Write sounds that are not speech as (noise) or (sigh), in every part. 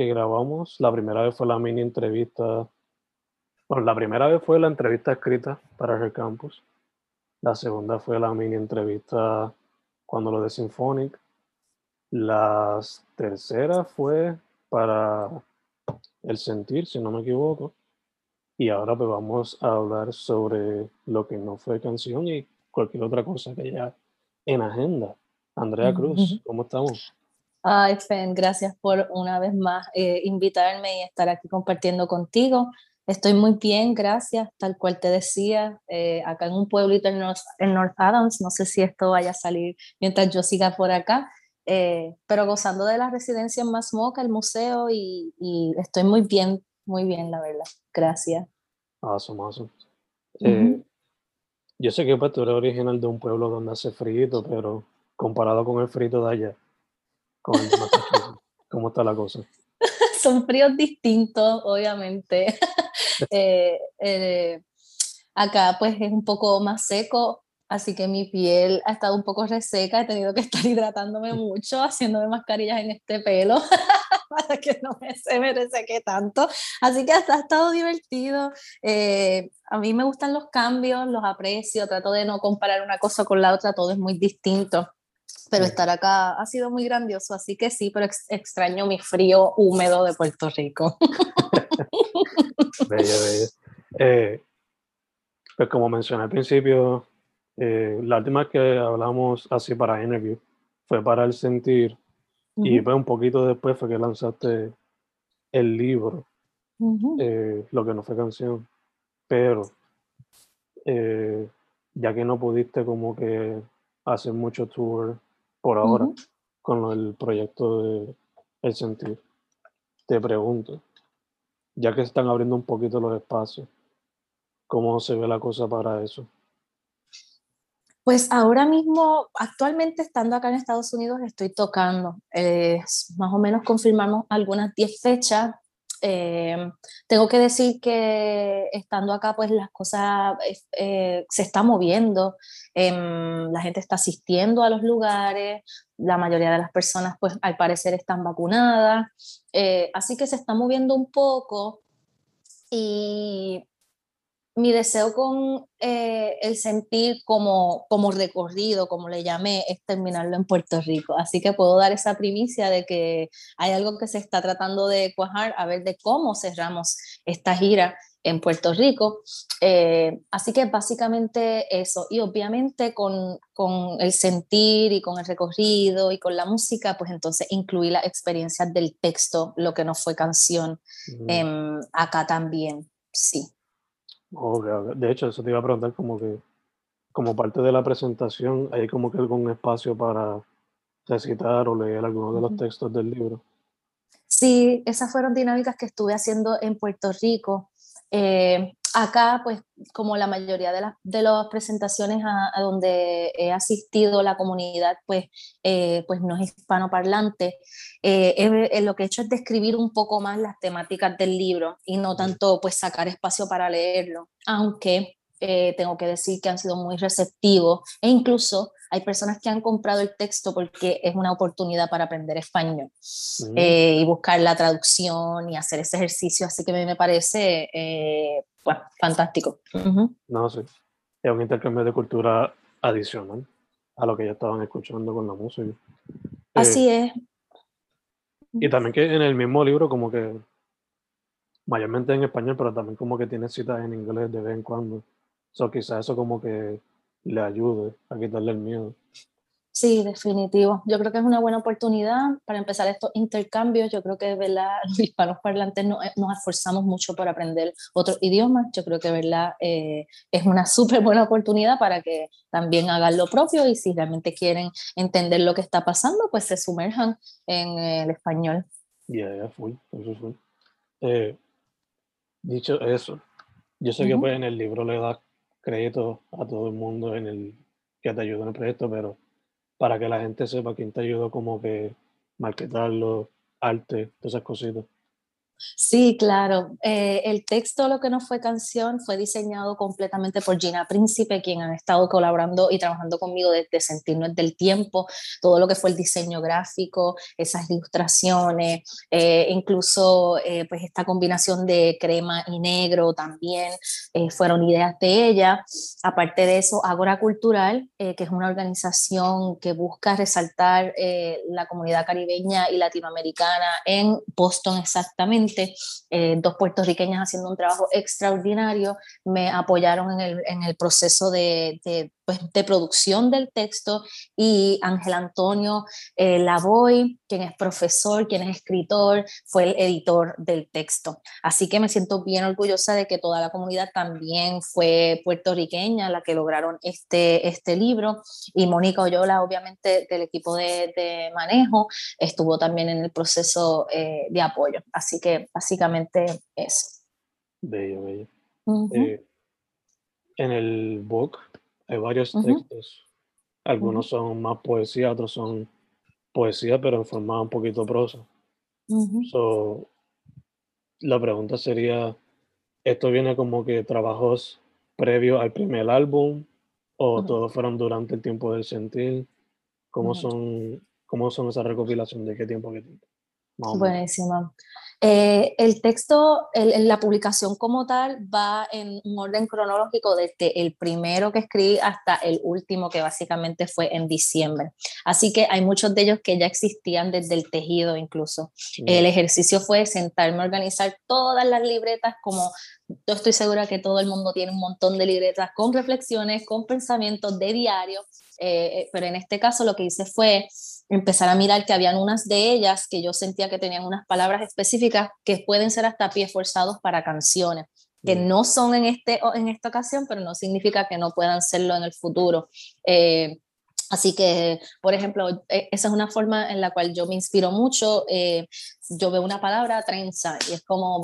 que grabamos. La primera vez fue la mini entrevista. Bueno, la primera vez fue la entrevista escrita para Her Campus. La segunda fue la mini entrevista cuando lo de Symphonic. La tercera fue para el sentir, si no me equivoco. Y ahora pues vamos a hablar sobre lo que no fue canción y cualquier otra cosa que haya en agenda. Andrea Cruz, ¿cómo estamos? Ay, Fen, gracias por una vez más eh, invitarme y estar aquí compartiendo contigo. Estoy muy bien, gracias, tal cual te decía, eh, acá en un pueblito en North, en North, Adams, no sé si esto vaya a salir mientras yo siga por acá, eh, pero gozando de la residencia en Masmoca, el museo, y, y, estoy muy bien, muy bien, la verdad. Gracias. Awesome, awesome. Eh, yo sé que pues, tú eres original de un pueblo donde hace frito, pero comparado con el frito de allá, ¿cómo está la cosa? (laughs) Son fríos distintos, obviamente. (laughs) Eh, eh, acá pues es un poco más seco, así que mi piel ha estado un poco reseca, he tenido que (laughs) estar hidratándome mucho, haciéndome mascarillas en este pelo para que no me, se me reseque tanto. Así que hasta ha estado divertido. Eh, a mí me gustan los cambios, los aprecio, trato de no comparar una cosa con la otra, todo es muy distinto. Pero estar acá ha sido muy grandioso, así que sí, pero extraño mi frío húmedo de Puerto Rico. (laughs) bello, bello. Eh, pues como mencioné al principio, eh, la última que hablamos así para interview fue para el sentir y pues un poquito después fue que lanzaste el libro, eh, lo que no fue canción, pero ya que no pudiste como que hacer mucho tour por ahora con el proyecto de El Sentir, te pregunto, ya que están abriendo un poquito los espacios, ¿cómo se ve la cosa para eso? Pues ahora mismo, actualmente estando acá en Estados Unidos, estoy tocando. más o menos confirmamos algunas 10 fechas. Eh, tengo que decir que estando acá, pues las cosas eh, se están moviendo, em, la gente está asistiendo a los lugares, la mayoría de las personas, pues al parecer están vacunadas, eh, así que se está moviendo un poco y mi deseo con eh, el sentir como, como recorrido, como le llamé, es terminarlo en Puerto Rico. Así que puedo dar esa primicia de que hay algo que se está tratando de cuajar, a ver de cómo cerramos esta gira en Puerto Rico. Eh, así que básicamente eso, y obviamente con, con, el sentir y con el recorrido y con la música, pues entonces incluir las experiencias del texto, lo que no fue canción, em, acá también, sí. De hecho, eso te iba a preguntar como que, como parte de la presentación, ¿hay como que algún espacio para recitar o leer algunos de los textos del libro? Sí, esas fueron dinámicas que estuve haciendo en Puerto Rico. Eh, acá, pues como la mayoría de, las, de las presentaciones a, donde he asistido la comunidad, pues, eh, pues no es hispanoparlante, eh, lo que he hecho es describir un poco más las temáticas del libro y no tanto pues sacar espacio para leerlo, aunque eh, tengo que decir que han sido muy receptivos e incluso hay personas que han comprado el texto porque es una oportunidad para aprender español mm. eh, y buscar la traducción y hacer ese ejercicio, así que me parece eh, fantástico. No, sí, es un intercambio de cultura adicional a lo que ya estaban escuchando con la música. Así es. Y también que en el mismo libro como que mayormente en español, pero también como que tiene citas en inglés de vez en cuando. So, quizás eso como que le ayude a quitarle el miedo. Sí, definitivo. Yo creo que es una buena oportunidad para empezar estos intercambios. Yo creo que ¿verdad? (laughs) los hispanos parlantes no, eh, nos esforzamos mucho por aprender otros idiomas. Yo creo que ¿verdad? Eh, es una (laughs) súper buena oportunidad para que también hagan lo propio y si realmente quieren entender lo que está pasando, pues se sumerjan en el español. Ya, ya, fui, eso. Eh, dicho eso, yo sé que pues en el libro le da crédito a todo el mundo en el que te ayudó en el proyecto, pero para que la gente sepa quién te ayudó como que marketarlo, arte, todas esas cositas. Sí, claro. Eh, el texto, lo que no fue canción, fue diseñado completamente por Gina Príncipe, quien ha estado colaborando y trabajando conmigo desde Sentirnos del Tiempo, todo lo que fue el diseño gráfico, esas ilustraciones, eh, incluso eh, pues esta combinación de crema y negro también fueron ideas de ella. Aparte de eso, Agora Cultural, que es una organización que busca resaltar la comunidad caribeña y latinoamericana en Boston exactamente eh, dos puertorriqueñas haciendo un trabajo extraordinario, me apoyaron en el, en el proceso de, de pues, de producción del texto y Ángel Antonio eh, Lavoy, quien es profesor, quien es escritor, fue el editor del texto. Así que me siento bien orgullosa de que toda la comunidad también fue puertorriqueña la que lograron este, este libro y Mónica Oyola, obviamente del equipo de, de, manejo, estuvo también en el proceso eh, de apoyo. Así que básicamente eso. Bello, bello. Eh, en el book hay varios textos. Algunos son más poesía, otros son poesía, pero en forma un poquito prosa. la pregunta sería, ¿esto viene como que trabajos previos al primer álbum o todos fueron durante el tiempo del sentir? ¿Cómo, son, ¿Cómo son esa recopilación? ¿De qué tiempo? Qué tiempo? Buenísimo. Eh, el texto, la publicación como tal va en un orden cronológico desde el primero que escribí hasta el último que básicamente fue en diciembre. Así que hay muchos de ellos que ya existían desde el tejido incluso. El ejercicio fue sentarme a organizar todas las libretas como yo estoy segura que todo el mundo tiene un montón de libretas con reflexiones, con pensamientos de diario, eh, pero en este caso lo que hice fue empezar a mirar que habían unas de ellas que yo sentía que tenían unas palabras específicas que pueden ser hasta pies forzados para canciones, que mm. no son en, este, en esta ocasión, pero no significa que no puedan serlo en el futuro. Eh, Así que, por ejemplo, e, esa es una forma en la cual yo me inspiro mucho. Eh, yo veo una palabra trenza y es como,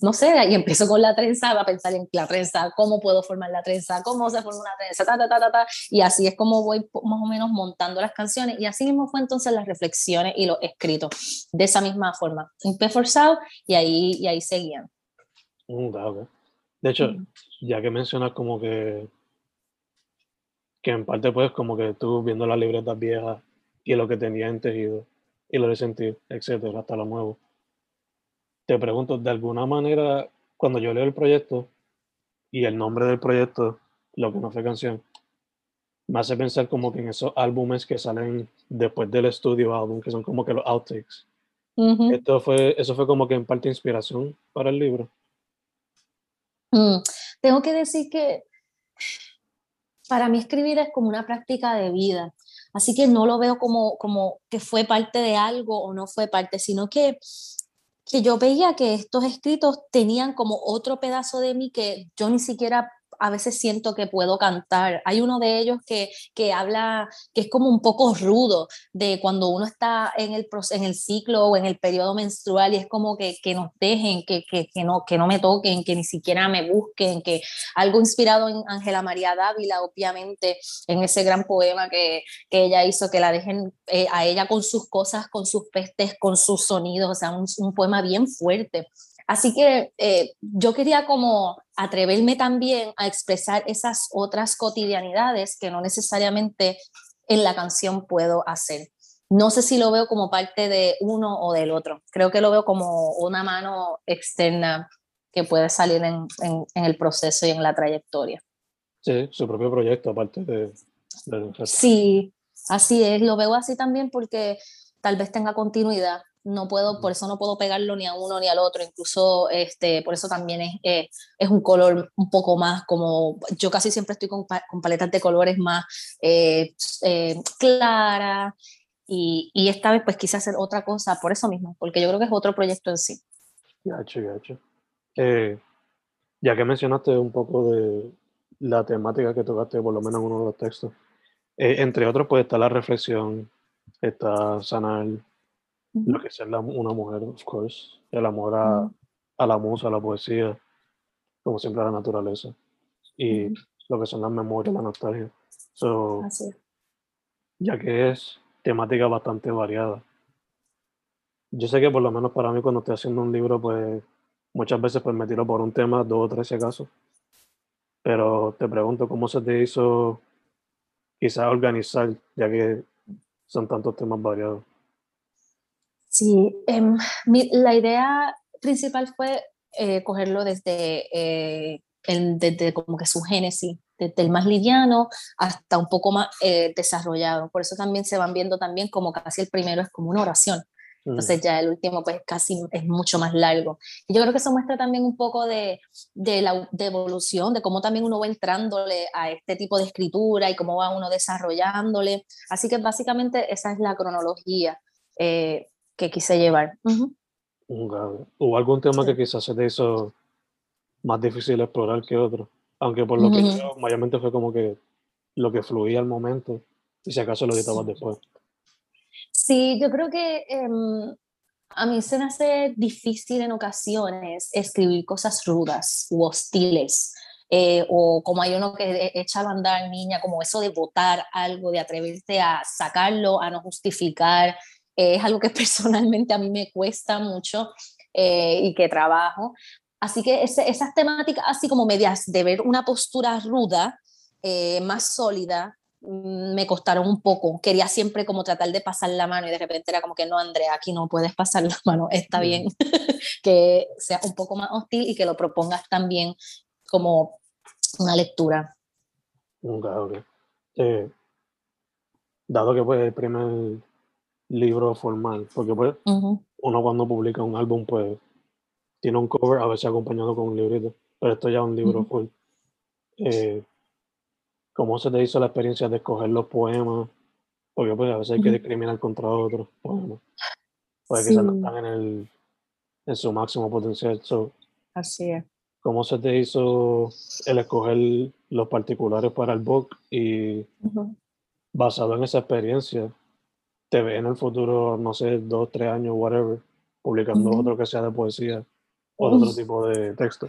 no sé, y empiezo con la trenza, a pensar en la trenza, cómo puedo formar la trenza, cómo se forma una trenza, ta, ta, ta, ta, ta, y así es como voy más o menos montando las canciones y así mismo fue entonces las reflexiones y los escritos, de esa misma forma, un pie forzado y ahí, y ahí seguían. Mm, de hecho, ya que mencionas como que que en parte pues como que tú viendo las libretas viejas y lo que tenía en tejido y lo de sentir, etcétera, hasta lo nuevo. Te pregunto, de alguna manera, cuando yo leo el proyecto y el nombre del proyecto, lo que no fue canción, me hace pensar como que en esos álbumes que salen después del estudio álbum, que son como que los outtakes. Esto fue, eso fue como que en parte inspiración para el libro. Mm, tengo que decir que para mí escribir es como una práctica de vida. Así que no lo veo como, como que fue parte de algo o no fue parte, sino que, que yo veía que estos escritos tenían como otro pedazo de mí que yo ni siquiera a veces siento que puedo cantar. Hay uno de ellos que, que habla, que es como un poco rudo, de cuando uno está en el, en el ciclo o en el periodo menstrual y es como que, que nos dejen, que, que, que, no, que no me toquen, que ni siquiera me busquen, que algo inspirado en Ángela María Dávila, obviamente, en ese gran poema que, que ella hizo, que la dejen eh, a ella con sus cosas, con sus pestes, con sus sonidos, o sea, un, un poema bien fuerte. Así que eh, yo quería como atreverme también a expresar esas otras cotidianidades que no necesariamente en la canción puedo hacer. No sé si lo veo como parte de uno o del otro. Creo que lo veo como una mano externa que puede salir en, en, el proceso y en la trayectoria. Sí, su propio proyecto, aparte de, de... Sí, así es. Lo veo así también porque tal vez tenga continuidad no puedo, por eso no puedo pegarlo ni a uno ni al otro, incluso este, por eso también es, eh, es un color un poco más como, yo casi siempre estoy con, con paletas de colores más eh, eh, claras y, y, esta vez pues quise hacer otra cosa por eso mismo, porque yo creo que es otro proyecto en sí. Gacho, gacho. ya que mencionaste un poco de la temática que tocaste, por lo menos en uno de los textos, entre otros pues está la reflexión, está sanar, lo que es ser una mujer, of course, el amor a, a, la musa, a la poesía, como siempre a la naturaleza, y lo que son las memorias, la nostalgia. So, Ya que es temática bastante variada. Yo sé que por lo menos para mí cuando estoy haciendo un libro, pues muchas veces pues me tiro por un tema, dos o tres si acaso. Pero te pregunto, ¿cómo se te hizo quizás organizar, ya que son tantos temas variados? Sí, em, la idea principal fue eh, cogerlo desde, eh, el, desde como que su génesis, desde el más liviano hasta un poco más eh, desarrollado. Por eso también se van viendo también como casi el primero es como una oración. Entonces ya el último pues casi es mucho más largo. Y yo creo que eso muestra también un poco de, de la de evolución, de cómo también uno va entrándole a este tipo de escritura y cómo va uno desarrollándole. Así que básicamente esa es la cronología. Eh, que quise llevar. ¿Hubo algún tema que quizás se te hizo más difícil explorar que otro? Aunque por lo que creo, mayormente fue como que lo que fluía al momento y si acaso lo editabas después. Sí, yo creo que em, a mí se me hace difícil en ocasiones escribir cosas rudas u hostiles. Eh, o como hay uno que e, echa a andar niña, como eso de votar algo, de atreverse a sacarlo, a no justificar, es algo que (laughs) personalmente a mí me cuesta mucho eh, y que trabajo. Así que esas temáticas, así como medias de ver una postura ruda, eh, más sólida, mm, me costaron un poco. Quería siempre como tratar de pasar la mano y de repente era como que no, Andrea, aquí no puedes pasar la mano, está bien (laughs) que sea un poco más hostil y que lo propongas también como una lectura. Eh, dado que pues el primer libro formal, porque pues uno cuando publica un álbum pues tiene un cover a veces acompañado con un librito, pero esto ya es un libro full. Eh, ¿Cómo se te hizo la experiencia de escoger los poemas? Porque pues a veces hay que discriminar contra otros poemas. Puede que no están en, el, en su máximo potencial. Así es. ¿Cómo se te hizo el escoger los particulares para el book y basado en esa experiencia, te ve en el futuro, no sé, dos, tres años, whatever, publicando otro que sea de poesía o de otro tipo de texto?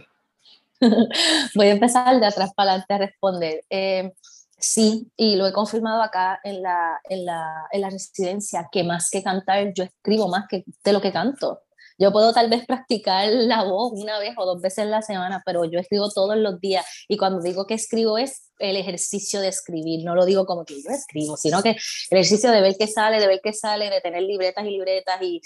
(laughs) Voy a empezar de atrás para adelante a responder. Eh, sí, y lo he confirmado acá en la, en, la, en la residencia, que más que cantar, yo escribo más que de lo que canto. Yo puedo tal vez practicar la voz una vez o dos veces en la semana, pero yo escribo todos los días y cuando digo que escribo es el ejercicio de escribir, no lo digo como que yo escribo, sino que el ejercicio de ver qué sale, de ver qué sale, de tener libretas y libretas y,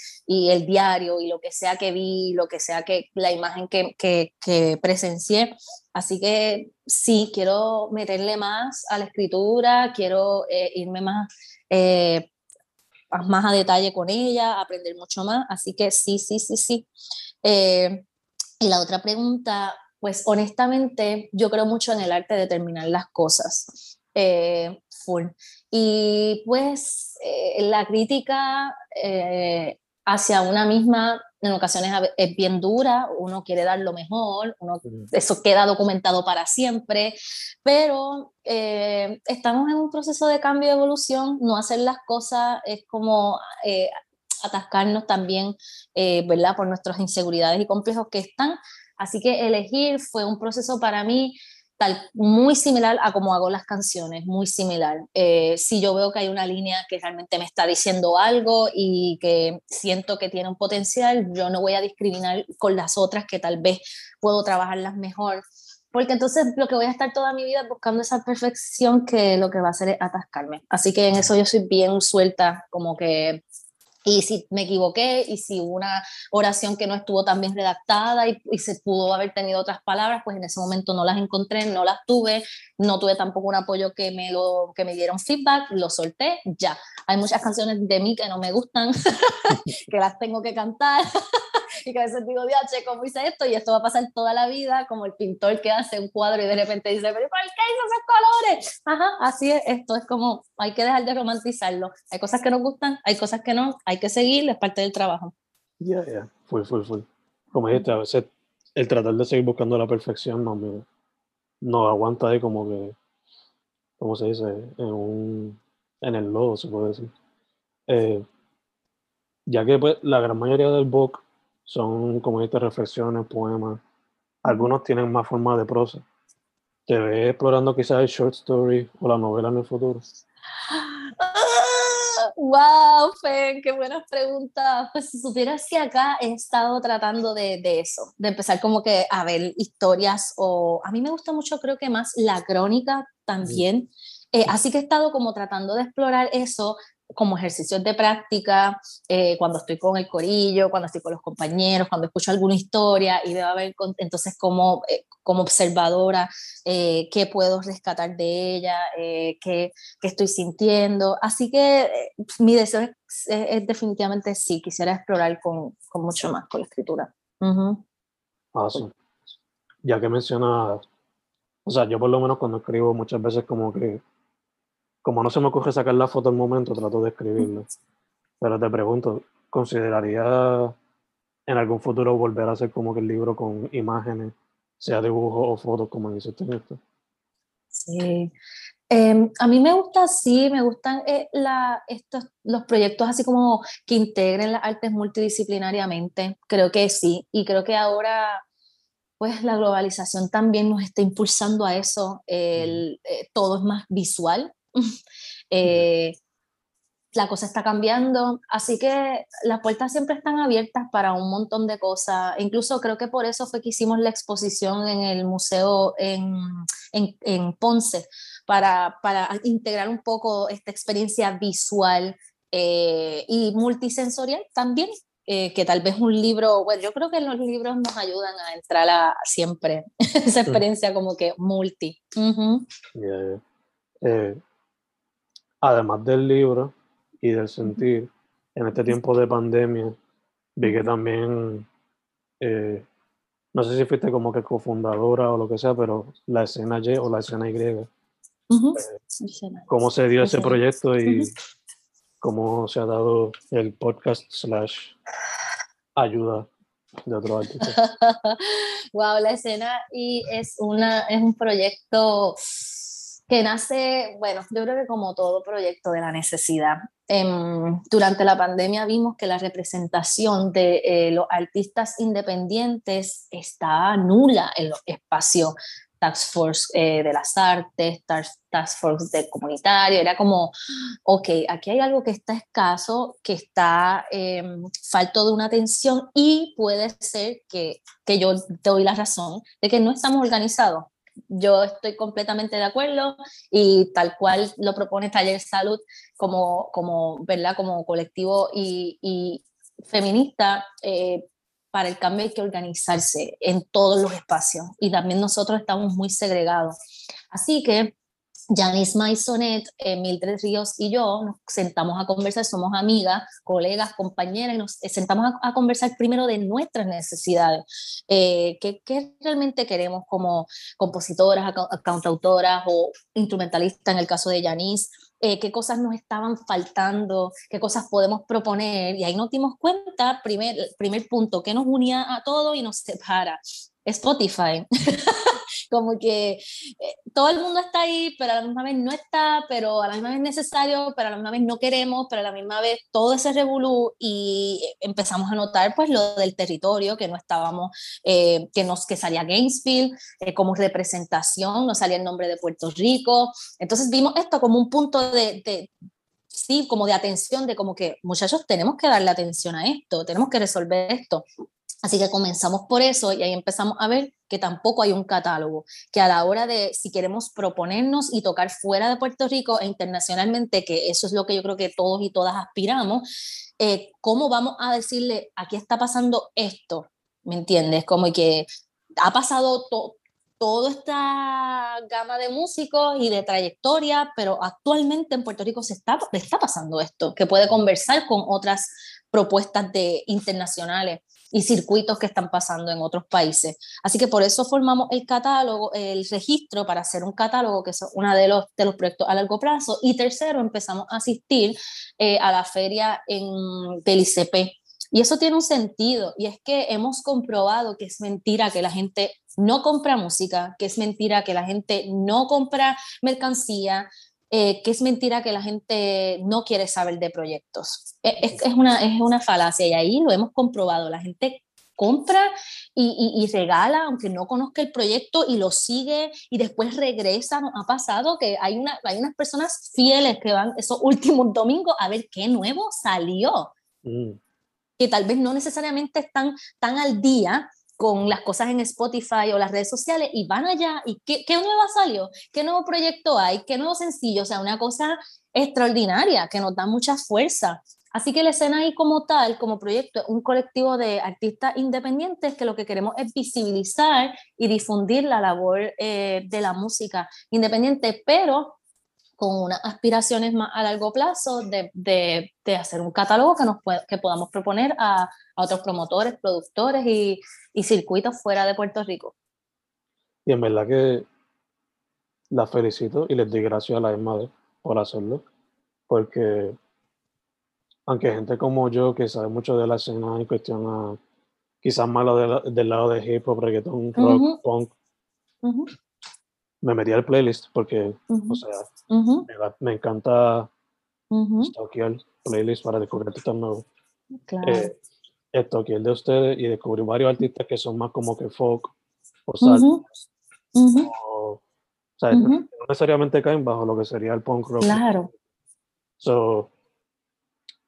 el diario y lo que sea que vi, lo que sea que la imagen que, que, que presencié. Así que sí, quiero meterle más a la escritura, quiero eh, irme más eh, más a detalle con ella, aprender mucho más. Así que sí, sí, sí, sí. Eh, y la otra pregunta, pues honestamente, yo creo mucho en el arte de terminar las cosas. Eh, full. Y pues eh, la crítica hacia una misma en ocasiones es bien dura, uno quiere dar lo mejor, uno, eso queda documentado para siempre, pero eh, estamos en un proceso de cambio y evolución, no hacer las cosas es como eh, atascarnos también, eh, ¿verdad? Por nuestras inseguridades y complejos que están. Así que elegir fue un proceso para mí muy similar a cómo hago las canciones, muy similar. Eh, si yo veo que hay una línea que realmente me está diciendo algo y que siento que tiene un potencial, yo no voy a discriminar con las otras que tal vez puedo trabajarlas mejor. Porque entonces lo que voy a estar toda mi vida buscando esa perfección que lo que va a hacer es atascarme. Así que en eso yo soy bien suelta, como que y si me equivoqué y si una oración que no estuvo tan bien redactada y, se pudo haber tenido otras palabras, pues en ese momento no las encontré, no las tuve, no tuve tampoco un apoyo que me, lo, que me dieron feedback, lo solté, ya. Hay muchas canciones de mí que no me gustan, (laughs) que las tengo que cantar. (laughs) y que a veces digo, diache, ¿cómo hice esto? Y esto va a pasar toda la vida, como el pintor que hace un cuadro y de repente dice, pero ¿por qué hizo esos colores? Ajá, así es, esto es como, hay que dejar de romantizarlo. Hay cosas que nos gustan, hay cosas que no, hay que seguir, es parte del trabajo. Ya, ya, full, full, full. Como dijiste, a veces el tratar de seguir buscando la perfección no me no aguanta ahí como que, ¿cómo se dice? En, un, en el lodo, se puede decir. Eh, ya que pues, la gran mayoría del book son, como dijiste, reflexiones, poemas. Algunos tienen más forma de prosa. ¿Te ves explorando quizás el short story o la novela en el futuro? wow, Fen, qué buenas preguntas. Pues si supieras que acá he estado tratando de, de, eso, de empezar como que a ver historias o a mí me gusta mucho, creo que más la crónica también. Eh, así que he estado como tratando de explorar eso, como ejercicios de práctica, eh, cuando estoy con el corillo, cuando estoy con los compañeros, cuando escucho alguna historia y a ver entonces como, eh, como observadora eh, qué puedo rescatar de ella, qué, qué, estoy sintiendo. Así que mi deseo es, definitivamente sí, quisiera explorar con, con, mucho más con la escritura. Ya que mencionas, o sea, yo por lo menos cuando escribo muchas veces como que como no se me ocurre sacar la foto al momento, trato de escribirlo. Pero te pregunto, ¿consideraría en algún futuro volver a hacer como que el libro con imágenes, sea dibujo o fotos, como dice en esto? Sí. Em, a mí me gusta, sí, me gustan eh, la, estos, los proyectos así como que integren las artes multidisciplinariamente. Creo que sí. Y creo que ahora pues la globalización también nos está impulsando a eso. El, eh, todo es más visual, (laughs) Eh, la cosa está cambiando, así que las puertas siempre están abiertas para un montón de cosas. Incluso creo que por eso fue que hicimos la exposición en el museo en, en, Ponce, para, para, integrar un poco esta experiencia visual eh, y multisensorial también. Eh, que tal vez un libro, bueno, yo creo que los libros nos ayudan a entrar a siempre (laughs) esa experiencia como que multi además del libro y del sentir, en este tiempo de pandemia, vi que también, eh, no sé si fuiste como que cofundadora o lo que sea, pero la escena Y o la escena Y. Eh, ¿Cómo se dio ese proyecto y cómo se ha dado el podcast slash ayuda de otro artista? (laughs) wow, la escena y es, una, es un proyecto que nace, bueno, yo creo que como todo proyecto de la necesidad. Em, durante la pandemia vimos que la representación de eh, los artistas independientes está nula en los espacios Task Force eh, de las artes, Task Force de comunitario, era como, ok, aquí hay algo que está escaso, que está eh, falto de una atención y puede ser que, que yo te doy la razón de que no estamos organizados yo estoy completamente de acuerdo y tal cual lo propone Taller Salud como, como, ¿verdad? como colectivo y, feminista, eh, para el cambio hay que organizarse en todos los espacios y también nosotros estamos muy segregados. Así que Janice Maisonet, eh, Mildred Ríos y yo nos sentamos a conversar, somos amigas, colegas, compañeras, y nos sentamos a, conversar primero de nuestras necesidades, eh, ¿qué, ¿qué, realmente queremos como compositoras, cantautoras o instrumentalistas en el caso de Janice, eh, qué cosas nos estaban faltando, qué cosas podemos proponer. Y ahí nos dimos cuenta, primer, primer punto, que nos unía a todo y nos separa. Spotify. (laughs) como que eh, todo el mundo está ahí, pero a la misma vez no está, pero a la misma vez es necesario, pero a la misma vez no queremos, pero a la misma vez todo ese revolú y empezamos a notar pues lo del territorio, que no estábamos, eh, que, nos, que salía Gainesville eh, como representación, no salía el nombre de Puerto Rico, entonces vimos esto como un punto de, de sí, como de atención, de como que muchachos tenemos que darle atención a esto, tenemos que resolver esto. Así que comenzamos por eso y ahí empezamos a ver que tampoco hay un catálogo, que a la hora de si queremos proponernos y tocar fuera de Puerto Rico e internacionalmente, que eso es lo que yo creo que todos y todas aspiramos, eh, ¿cómo vamos a decirle, aquí está pasando esto? ¿Me entiendes? Como que ha pasado toda esta gama de músicos y de trayectoria, pero actualmente en Puerto Rico se está, está pasando esto, que puede conversar con otras propuestas de, internacionales y circuitos que están pasando en otros países. Así que por eso formamos el catálogo, el registro para hacer un catálogo, que es uno de los, de los proyectos a largo plazo. Y tercero, empezamos a asistir eh, a la feria en, del ICP. Y eso tiene un sentido, y es que hemos comprobado que es mentira que la gente no compra música, que es mentira que la gente no compra mercancía, eh, que es mentira que la gente no quiere saber de proyectos. E, es, es, una, es una falacia y ahí lo hemos comprobado. La gente compra y, y, regala, aunque no conozca el proyecto, y lo sigue y después regresa. ha pasado que hay, una, hay unas personas fieles que van esos últimos domingos a ver qué nuevo salió. Mm. Que tal vez no necesariamente están tan al día con las cosas en Spotify o las redes sociales y van allá. Y qué, qué nueva salió, qué nuevo proyecto hay, qué nuevo sencillo, o sea, una cosa extraordinaria que nos da mucha fuerza. Así que la escena ahí como tal, como proyecto, un colectivo de artistas independientes que lo que queremos es visibilizar y difundir la labor eh, de la música independiente, pero con unas aspiraciones más a largo plazo de, de, de hacer un catálogo que, nos que podamos proponer a, a otros promotores, productores y, y, circuitos fuera de Puerto Rico. Y en verdad que la felicito y les doy gracias a la misma por hacerlo, porque aunque gente como yo que sabe mucho de la escena en cuestión a quizás más del lado de hip hop, reggaeton, rock, punk, me metí al playlist porque, o sea, me, encanta stalkear playlist para descubrir artistas nuevos. Claro. Eh, el de ustedes y descubrí varios artistas que son más como que folk o salsa. o, sea, no necesariamente caen bajo lo que sería el punk rock. Claro. So,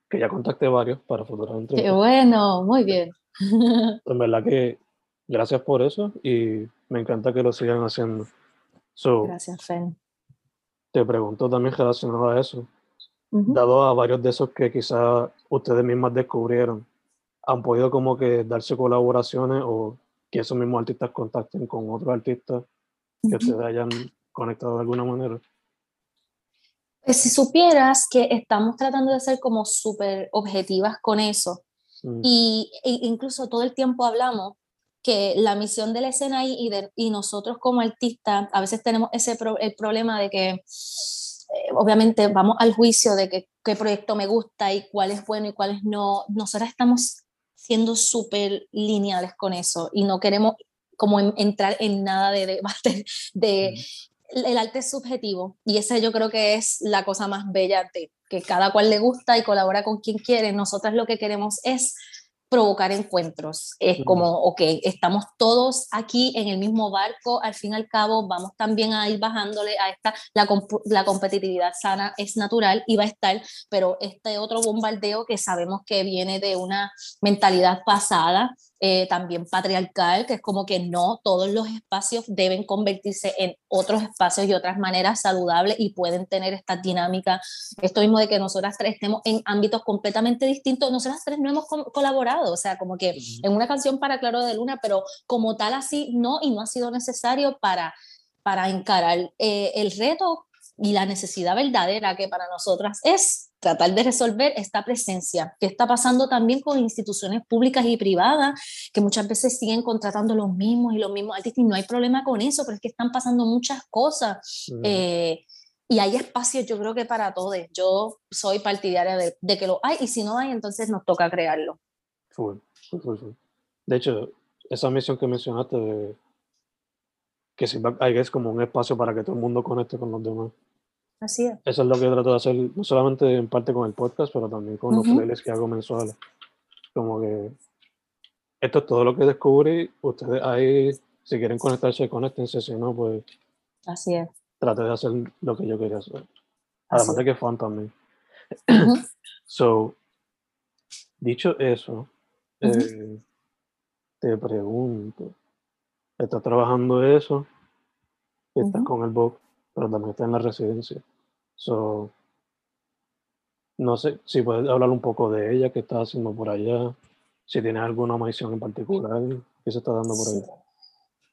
que ya contacté varios para futuras entrevistas. Qué bueno, muy bien. en verdad que gracias por eso y me encanta que lo sigan haciendo. Gracias, Fen. Te pregunto también relacionado a eso. Dado a varios de esos que quizás ustedes mismas descubrieron, ¿han podido como que darse colaboraciones o que esos mismos artistas contacten con otros artistas que ustedes hayan conectado de alguna manera? Pues si supieras que estamos tratando de ser como súper objetivas con eso, mm. y e incluso todo el tiempo hablamos que la misión de la escena y, de, y nosotros como artistas a veces tenemos ese el problema de que eh, obviamente vamos al juicio de que, qué proyecto me gusta y cuál es bueno y cuál es no. Nosotras estamos siendo súper lineales con eso y no queremos como entrar en nada de debate (laughs) de, el arte es subjetivo y esa yo creo que es la cosa más bella de que cada cual le gusta y colabora con quien quiere. Nosotras lo que queremos es provocar encuentros. Es como, ok, estamos todos aquí en el mismo barco, al fin y al cabo vamos también a ir bajándole a esta, la, la competitividad sana es natural y va a estar, pero este otro bombardeo que sabemos que viene de una mentalidad pasada, eh, también patriarcal, que es como que no todos los espacios deben convertirse en otros espacios y otras maneras saludables y pueden tener esta dinámica. Esto mismo de que nosotras tres estemos en ámbitos completamente distintos, nosotras tres no hemos colaborado, o sea, como que en una canción para Claro de Luna, pero como tal así no, y no ha sido necesario para, para encarar eh, el reto y la necesidad verdadera que para nosotras es tratar de resolver esta presencia. ¿Qué está pasando también con instituciones públicas y privadas que muchas veces siguen contratando los mismos y los mismos artistas y no hay problema con eso, pero es que están pasando muchas cosas. Eh, y hay espacio yo creo que para todos. Yo soy partidaria de, de, que lo hay y si no hay, entonces nos toca crearlo. Full, full, full, De hecho, esa misión que mencionaste de que hay es como un espacio para que todo el mundo conecte con los demás. Así es. Eso es lo que trato de hacer, no solamente en parte con el podcast, pero también con los playlists que hago mensuales. Como que esto es todo lo que descubrí. Ustedes ahí, si quieren conectarse, conéctense. Si no, pues. Así es. Trate de hacer lo que yo quería hacer. Además de que es fan también. (clears throat) so, dicho eso, eh, te pregunto, estás trabajando eso, estás con el book, pero también estás en la residencia. So, no sé si puedes hablar un poco de ella, qué estás haciendo por allá, si tienes alguna misión en particular que se está dando por ahí.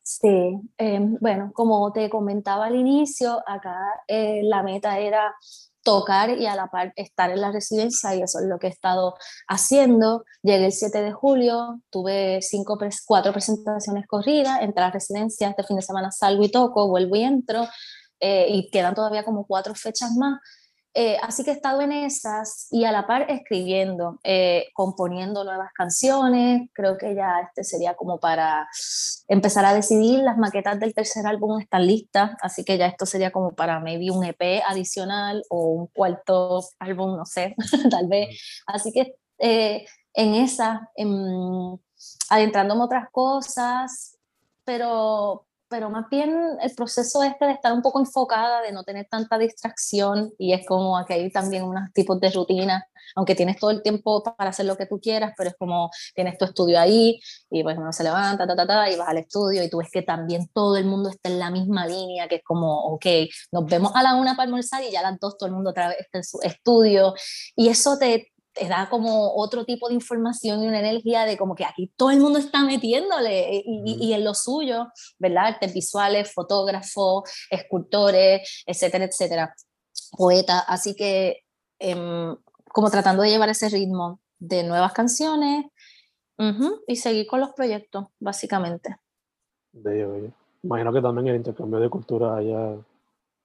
Sí, em, bueno, como te comentaba al inicio, acá eh, la meta era tocar y a la par estar en la residencia y eso es lo que he estado haciendo. Llegué el 7 de julio, tuve cinco, cuatro presentaciones corridas, entre las residencias, este fin de semana salgo y toco, vuelvo y entro, eh, y quedan todavía como cuatro fechas más. Eh, así que he estado en esas y a la par escribiendo, eh, componiendo nuevas canciones. Creo que ya este sería como para empezar a decidir. Las maquetas del tercer álbum están listas, así que ya esto sería como para maybe un EP adicional o un cuarto álbum, no sé, (laughs) tal vez. Así que eh, en esa, adentrándome otras cosas, pero, pero más bien el proceso este de estar un poco enfocada, de no tener tanta distracción, y es como aquí hay también unos tipos de rutina, aunque tienes todo el tiempo para hacer lo que tú quieras, pero es como tienes tu estudio ahí, y pues uno se levanta, ta, ta, ta, y vas al estudio, y tú ves que también todo el mundo está en la misma línea, que es como, ok, nos vemos a la una para almorzar y ya a las dos todo el mundo otra vez está en su estudio, y eso te da como otro tipo de información y una energía de como que aquí todo el mundo está metiéndole eh, y, en lo suyo, ¿verdad? Artes visuales, fotógrafos, escultores, etcétera, etcétera, poetas. Así que em, como tratando de llevar ese ritmo de nuevas canciones y seguir con los proyectos, básicamente. Bello, bello. Imagino que también el intercambio de cultura haya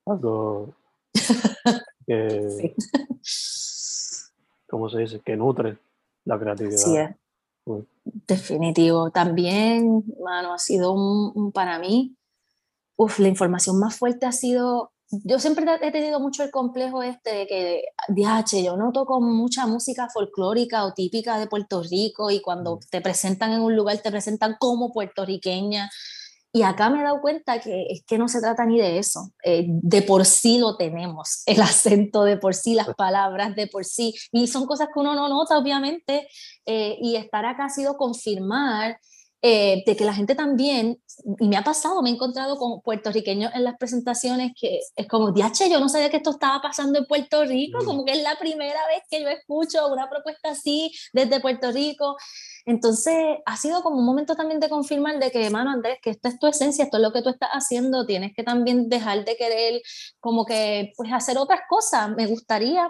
algo (laughs) que... (laughs) ¿cómo se dice? Que nutre la creatividad. Sí, es. Definitivo. También, mano, ha sido un, para mí, uf, la información más fuerte ha sido, yo siempre he tenido mucho el complejo este de que, DH, yo no toco mucha música folclórica o típica de Puerto Rico y cuando te presentan en un lugar te presentan como puertorriqueña y acá me he dado cuenta que es que no se trata ni de eso. Eh, de por sí lo tenemos, (laughs) el acento de por sí, las palabras de por sí. Y son cosas que uno no nota, obviamente. Eh, y estar acá ha sido confirmar eh, de que la gente también, y me ha pasado, me he encontrado con puertorriqueños en las presentaciones que es como, diache, yo no sabía que esto estaba pasando en Puerto Rico, como que es la primera vez que yo escucho una propuesta así desde Puerto Rico. Entonces, ha sido como un momento también de confirmar de que, hermano Andrés, que esta es tu esencia, esto es lo que tú estás haciendo, tienes que también dejar de querer como que, pues, hacer otras cosas. Me gustaría,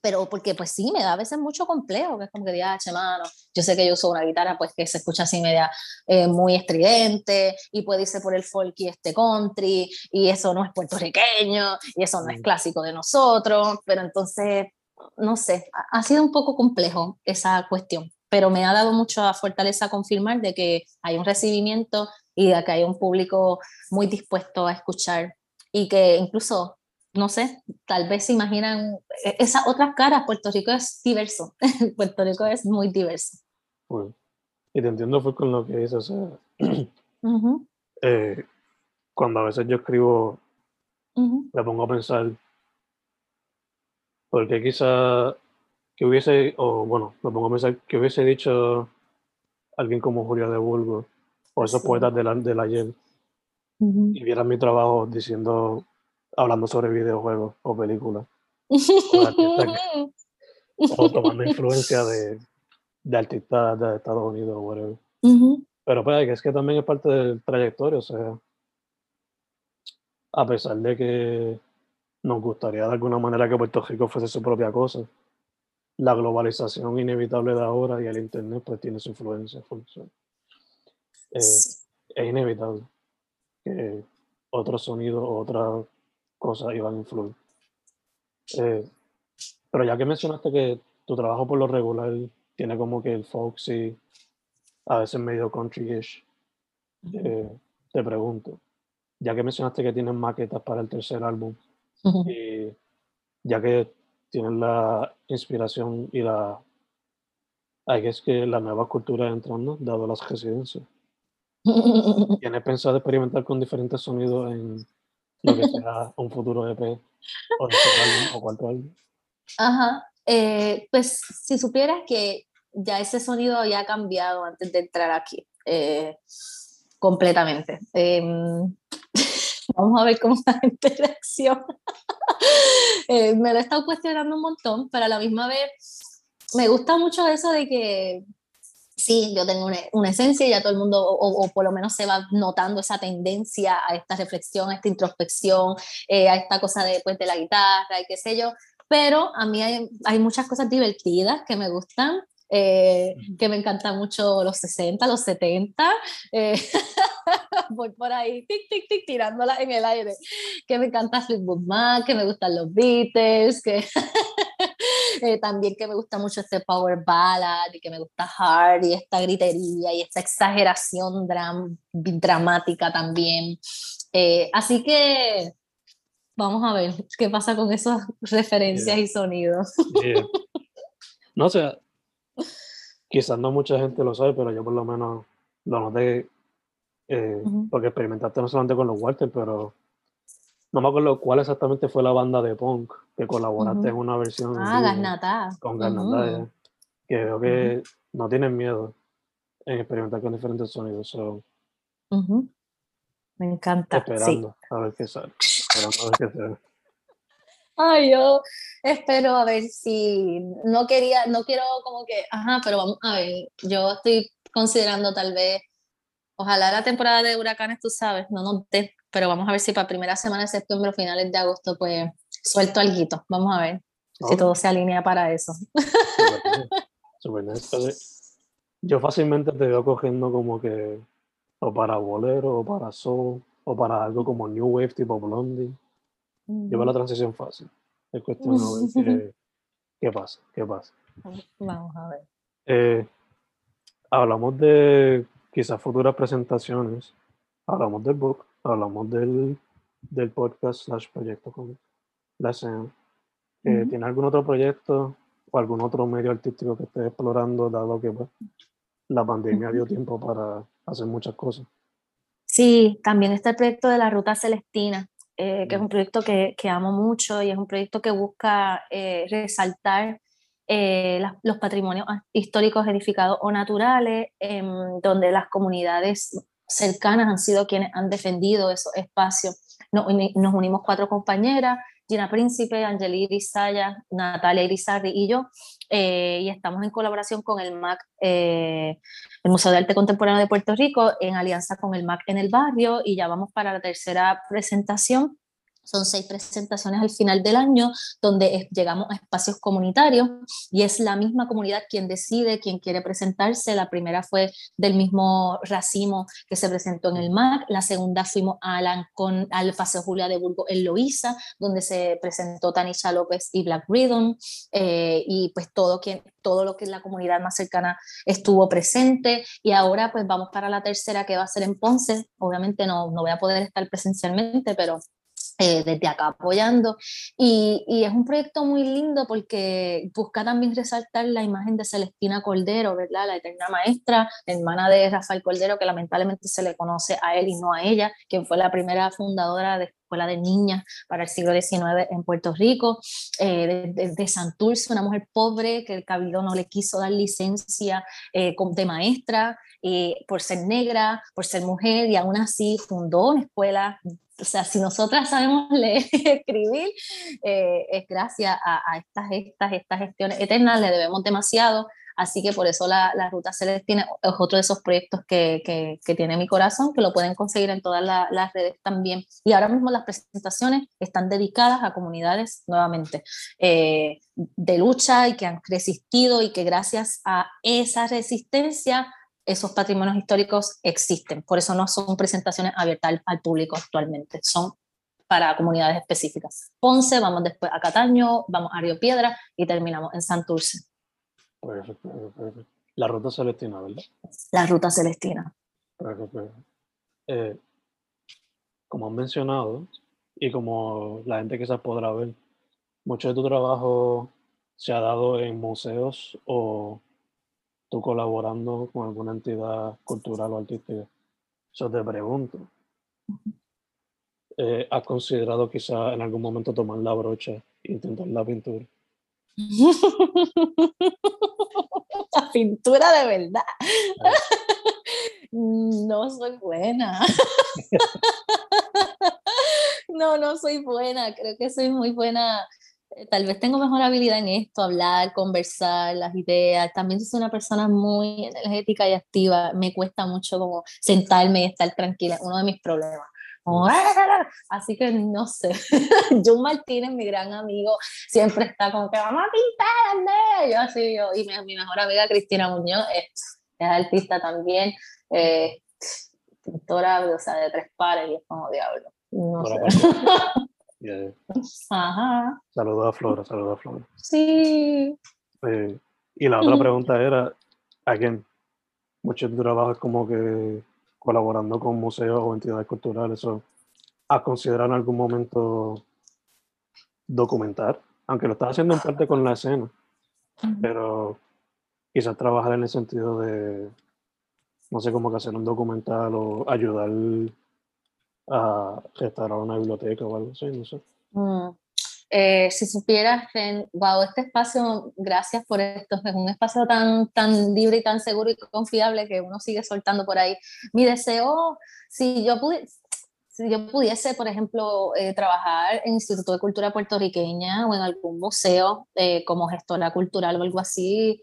pero porque pues sí, me da a veces mucho complejo, que es como que diga, che, mano, yo sé que yo uso una guitarra pues que se escucha así media eh, muy estridente y puede irse por el folk y este country y eso no es puertorriqueño y eso no es clásico de nosotros, pero entonces, no sé, ha sido un poco complejo esa cuestión pero me ha dado mucha fortaleza confirmar de que hay un recibimiento y de que hay un público muy dispuesto a escuchar y que incluso, no sé, tal vez se imaginan e-, esas otras caras, Puerto Rico es diverso, (laughs) Puerto Rico es muy diverso. y te entiendo fue con lo que dices, o sea, (clears throat) eh, cuando a veces yo escribo, me pongo a pensar, porque quizá que hubiese, o bueno, me pongo a pensar, que hubiese dicho alguien como Julio de Bulgo, o esos poetas del, del ayer, y vieran mi trabajo diciendo, hablando sobre videojuegos o películas. (laughs) o, tomando influencia de, de artistas de Estados Unidos o whatever. Pero pues es que también es parte del trayectoria, o sea, a pesar de que nos gustaría de alguna manera que Puerto Rico fuese su propia cosa, la globalización inevitable de ahora y el Internet pues tiene su influencia. Eh, es inevitable que otros sonidos, otras cosas iban a influir. Eh, pero ya que mencionaste que tu trabajo por lo regular tiene como que el folksy, a veces medio country-ish, eh, te pregunto, ya que mencionaste que tienes maquetas para el tercer álbum, y ya que tienes la inspiración y la, hay que es que la nueva cultura entrando, dado las residencias. (laughs) ¿Tienes pensado experimentar con diferentes sonidos en lo que sea un futuro EP o, o cuarto álbum? Ajá, eh, pues si supieras que ya ese sonido había cambiado antes de entrar aquí, eh, completamente. Em, (laughs) vamos a ver cómo la gente (laughs) reacciona. Eh, me lo he estado cuestionando un montón, pero a la misma vez me gusta mucho eso de que sí, yo tengo una, esencia y ya todo el mundo, o, por lo menos se va notando esa tendencia a esta reflexión, a esta introspección, a esta cosa de, pues, de la guitarra y qué sé yo, pero a mí hay, hay muchas cosas divertidas que me gustan. Eh, que me encantan mucho los 60, los 70. Eh, (laughs) voy por ahí, tic, tic, tic, tirándola en el aire. Que me encanta Fleetwood Mac, que me gustan los Beatles, que (laughs) eh, también que me gusta mucho este power ballad y que me gusta hard y esta gritería y esta exageración dram dramática también. así que Vamos a ver qué pasa con esas referencias y sonidos. (laughs) No, o sea, quizás no mucha gente lo sabe, pero yo por lo menos lo noté, eh, porque experimentaste no solamente con los Walter, pero no me acuerdo cuál exactamente fue la banda de punk que colaboraste en una versión. Ah, Garnata. Con Garnata, que veo que no tienen miedo en experimentar con diferentes sonidos. Me encanta. Esperando a ver qué sale. Ay, yo espero a ver si no quería, no quiero como que, ajá, pero vamos a ver, yo estoy considerando tal vez, ojalá la temporada de huracanes, tú sabes, no noté, pero vamos a ver si para primera semana de septiembre o finales de agosto, pues suelto algo, vamos a ver si todo se alinea para eso. Yo fácilmente te veo cogiendo como que o para bolero o para soul o para algo como New Wave tipo Blondie. Yo veo la transición fácil. Es cuestión de ver qué, pasa, qué pasa. Vamos a ver. Eh, hablamos de quizás futuras presentaciones, hablamos del book, hablamos del, del podcast slash proyecto con la escena. Eh, ¿Tiene algún otro proyecto o algún otro medio artístico que estés explorando, dado que pues, la pandemia dio tiempo para hacer muchas cosas? Sí, también está el proyecto de la Ruta Celestina, eh, que es un proyecto que, que, amo mucho y es un proyecto que busca eh, resaltar eh, los patrimonios históricos edificados o naturales, em, donde las comunidades cercanas han sido quienes han defendido esos espacios. Nos, nos unimos cuatro compañeras Gina Príncipe, Angeli Irizaya, Natalia Irizarri y yo, eh, y estamos en colaboración con el MAC, eh, el Museo de Arte Contemporáneo de Puerto Rico, en alianza con el MAC en el barrio, y ya vamos para la tercera presentación son seis presentaciones al final del año donde llegamos a espacios comunitarios y es la misma comunidad quien decide quién quiere presentarse. La primera fue del mismo racimo que se presentó en el MAC, la segunda fuimos a con, al Paseo Julia de Burgos en Loíza, donde se presentó Tanisha López y Black Rhythm eh, y pues todo, quien, todo lo que es la comunidad más cercana estuvo presente y ahora pues vamos para la tercera que va a ser en Ponce. Obviamente no, no voy a poder estar presencialmente, pero eh, desde acá apoyando. Y, y, es un proyecto muy lindo porque busca también resaltar la imagen de Celestina Cordero, ¿verdad? La eterna maestra, hermana de Rafael Cordero, que lamentablemente se le conoce a él y no a ella, quien fue la primera fundadora de escuela de niñas para el siglo XIX en Puerto Rico, eh, de, de, Santurce, una mujer pobre que el cabildo no le quiso dar licencia eh, de maestra, eh, por ser negra, por ser mujer, y aún así fundó una escuela o sea, si nosotras sabemos (laughs) leer y escribir, eh, es gracias a, estas, estas, estas gestiones eternas, le debemos demasiado. Así que por eso la, la Ruta Celestina es otro de esos proyectos que, que, que tiene mi corazón, que lo pueden conseguir en todas las redes también. Y ahora mismo las presentaciones están dedicadas a comunidades nuevamente eh, de lucha y que han resistido y que gracias a esa resistencia esos patrimonios históricos existen. Por eso no son presentaciones abiertas al, público actualmente, son para comunidades específicas. Ponce, vamos después a Cataño, vamos a Río Piedra y terminamos en Santurce. Perfecto, perfecto. La ruta celestina, ¿verdad? La ruta celestina. Perfecto. Eh, como han mencionado, y como la gente quizás podrá ver, mucho de tu trabajo se ha dado en museos o tú colaborando con alguna entidad cultural o artística. Yo te pregunto, eh, ¿has considerado quizá en algún momento tomar la brocha e intentar la pintura? (laughs) la pintura de verdad. (laughs) No soy buena. (laughs) No, no soy buena. Creo que soy muy buena tal vez tengo mejor habilidad en esto, hablar, conversar, las ideas. También soy una persona muy energética y activa. Me cuesta mucho como sentarme y estar tranquila. Uno de mis problemas. (laughs) así que no sé. (laughs) John Martínez, mi gran amigo, siempre está como que vamos a pintar, Yo así, yo. Y mi, mejor amiga Cristina Muñoz es, es artista también, eh, pintora, o sea, de tres pares, y es como diablo. No sé. (laughs) Ajá. Saludos a Flora, saludos a Flora. Sí. Eh, y la otra pregunta era, again, mucho tu trabajo es como que colaborando con museos o entidades culturales, o ¿has considerado en algún momento documentar? Aunque lo estás haciendo en parte con la escena, pero quizás trabajar en el sentido de, no sé, cómo que hacer un documental o ayudar a restaurar una biblioteca o algo así, no sé. Mm. Eh, si supieras, wow, este espacio, gracias por esto, es un espacio tan, tan libre y tan seguro y confiable que uno sigue soltando por ahí. Mi deseo, si yo, si yo pudiese, por ejemplo, eh, trabajar en Instituto de Cultura Puertorriqueña o en algún museo eh, como gestora cultural o algo así,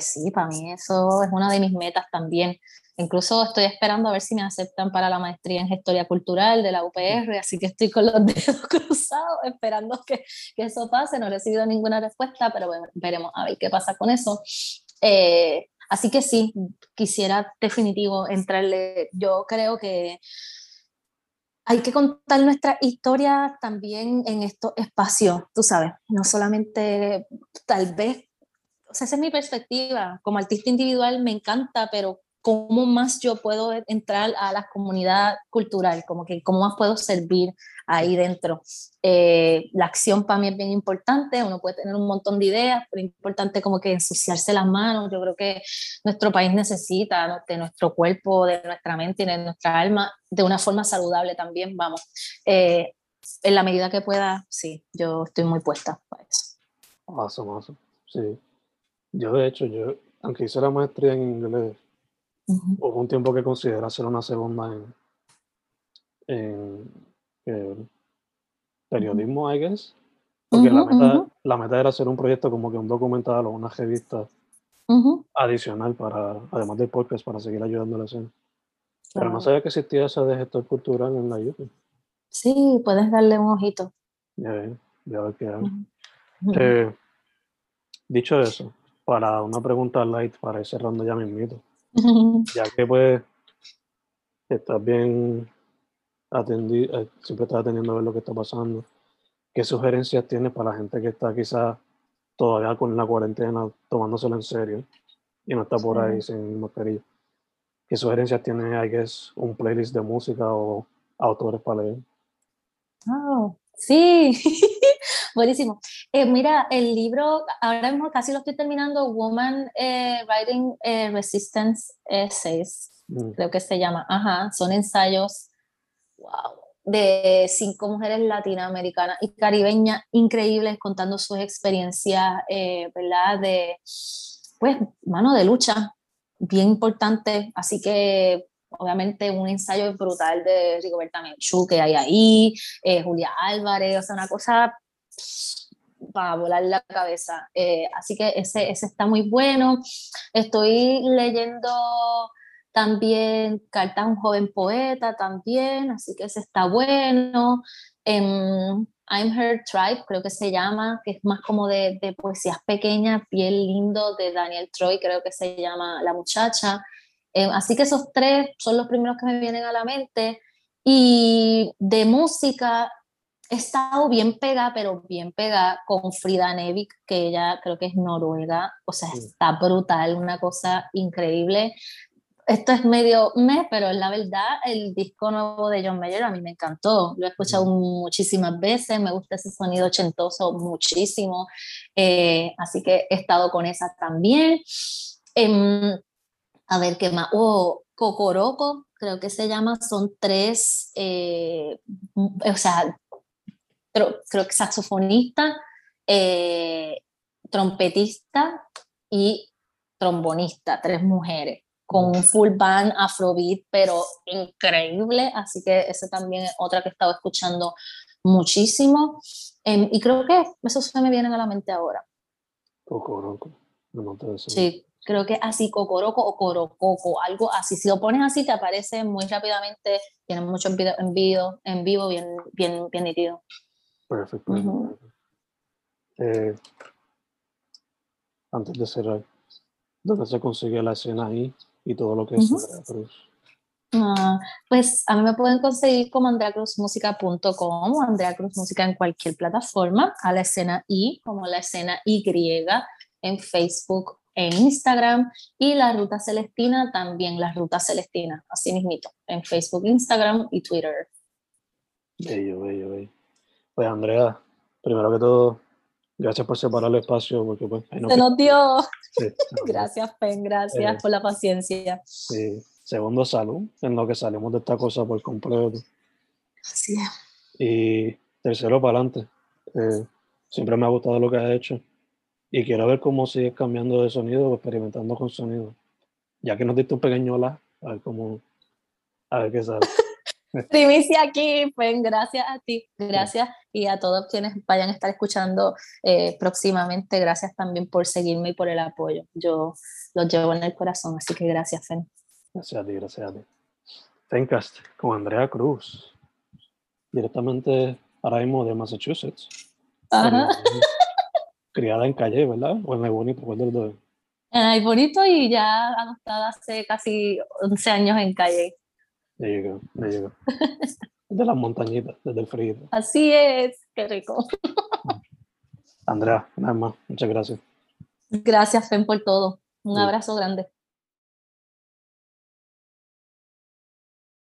sí, para mí eso es una de mis metas también. Incluso estoy esperando a ver si me aceptan para la maestría en Gestoría Cultural de la UPR, así que estoy con los (laughs) dedos cruzados esperando que, que eso pase. No he recibido ninguna respuesta, pero bueno, veremos a ver qué pasa con eso. Eh, así que sí, quisiera definitivo entrarle. Yo creo que hay que contar nuestra historia también en estos espacios, tú sabes, no solamente tal vez, o sea, esa es mi perspectiva, como artista individual me encanta, pero cómo más yo puedo entrar a la comunidad cultural, como que cómo más puedo servir ahí dentro. Eh, la acción para mí es bien importante, uno puede tener un montón de ideas, pero es importante como que ensuciarse las manos. Yo creo que nuestro país necesita de nuestro cuerpo, de nuestra mente y de nuestra alma de una forma saludable también, vamos. Eh, en la medida que pueda, sí, yo estoy muy puesta para eso. Awesome, awesome. Sí. Yo, de hecho, yo, aunque hice la maestría en inglés, Hubo un tiempo que consideré hacer una segunda en, en periodismo, I guess. Porque la, meta, la, meta, era hacer un proyecto como que un documental o una revista adicional para, además del podcast, para seguir ayudando a la escena. Pero no sabía que existía esa de gestor cultural en la YouTube. Sí, puedes darle un ojito. Ya ver, ya ver qué hago. Eh, dicho eso, para una pregunta light, para ir cerrando ya mi mito (laughs) ya que pues estás bien atendido, eh, siempre estás atendiendo a ver lo que está pasando. ¿Qué sugerencias tienes para la gente que está quizás todavía con la cuarentena tomándoselo en serio y no está por ahí sin mascarilla? ¿Qué sugerencias tienes? Hay que es un playlist de música o autores para leer. Oh, sí, (laughs) buenísimo. Eh, mira, el libro, ahora mismo casi lo estoy terminando, Woman eh, Writing eh, Resistance Essays, mm. creo que se llama. Ajá, son ensayos, wow, de cinco mujeres latinoamericanas y caribeñas increíbles contando sus experiencias, ¿verdad? De, pues, mano de lucha, bien importante. Así que obviamente un ensayo brutal de Rigoberta Menchú que hay ahí, Julia Álvarez, o sea, una cosa para volar la cabeza. Eh, así que ese, ese está muy bueno. Estoy leyendo también Carta a un joven poeta también, así que ese está bueno. Em, I'm Her Tribe, creo que se llama, que es más como de, de, poesías pequeñas, bien lindo, de Daniel Troy, creo que se llama La muchacha. Em, así que esos tres son los primeros que me vienen a la mente. Y de música, he estado bien pegada, pero bien pegada con Frida Nevik, que ella creo que es noruega, o sea, está brutal, una cosa increíble. Esto es medio me, pero la verdad, el disco nuevo de John Mayer a mí me encantó. Lo he escuchado muchísimas veces, me gusta ese sonido ochentoso muchísimo. Eh, así que he estado con esa también. Em, a ver qué más. Oh, Cocoroco, creo que se llama, son tres, eh, o sea, creo que saxofonista, eh, trompetista y trombonista, tres mujeres, con un full band afrobeat, pero increíble, así que ese también es otra que he estado escuchando muchísimo, em, y creo que eso se me viene a la mente ahora. Cocoroco, Sí, creo que así, Cocoroco o Corococo, algo así. Si lo pones así, te aparece muy rápidamente, tiene mucho en, en, vivo, en vivo bien, bien, bien nítido. Perfecto. Eh, antes de cerrar, ¿dónde se consigue la escena ahí y todo lo que es Andrea Cruz? Ah, pues a mí me pueden conseguir como andreacruzmusica.com o Andrea Cruz Música en cualquier plataforma, a la escena I como la escena Y en Facebook, en Instagram y la Ruta Celestina también, la Ruta Celestina, así mismito, en Facebook, Instagram y Twitter. Bello, bello, bello. Pues Andrea, primero que todo, gracias por separar el espacio. Porque, pues, Se nos (laughs) dio. gracias, Pen, gracias eh, por la paciencia. Sí. Segundo, salud, en lo que salimos de esta cosa por completo. Así es. Y tercero, para adelante. Eh, siempre me ha gustado lo que has hecho. Y quiero ver cómo sigues cambiando de sonido o experimentando con sonido. Ya que nos diste un pequeño la, a ver cómo, a ver qué sale. Primicia aquí, pues gracias a ti, gracias y a todos quienes vayan a estar escuchando eh, próximamente, gracias también por seguirme y por el apoyo. Yo los llevo en el corazón, así que gracias, Fen. Gracias a ti, gracias a ti. Fencast con Andrea Cruz, directamente ahora mismo de Massachusetts. Criada en calle, ¿verdad? O en el bonito, ¿cuál de En el bonito y ya adoptada hace casi 11 años en calle. Me llegó, me llegó. (laughs) De las montañitas, desde el frío. Así es, qué rico. Andrea, nada más, muchas gracias. Gracias, Fen, por todo. Un abrazo grande.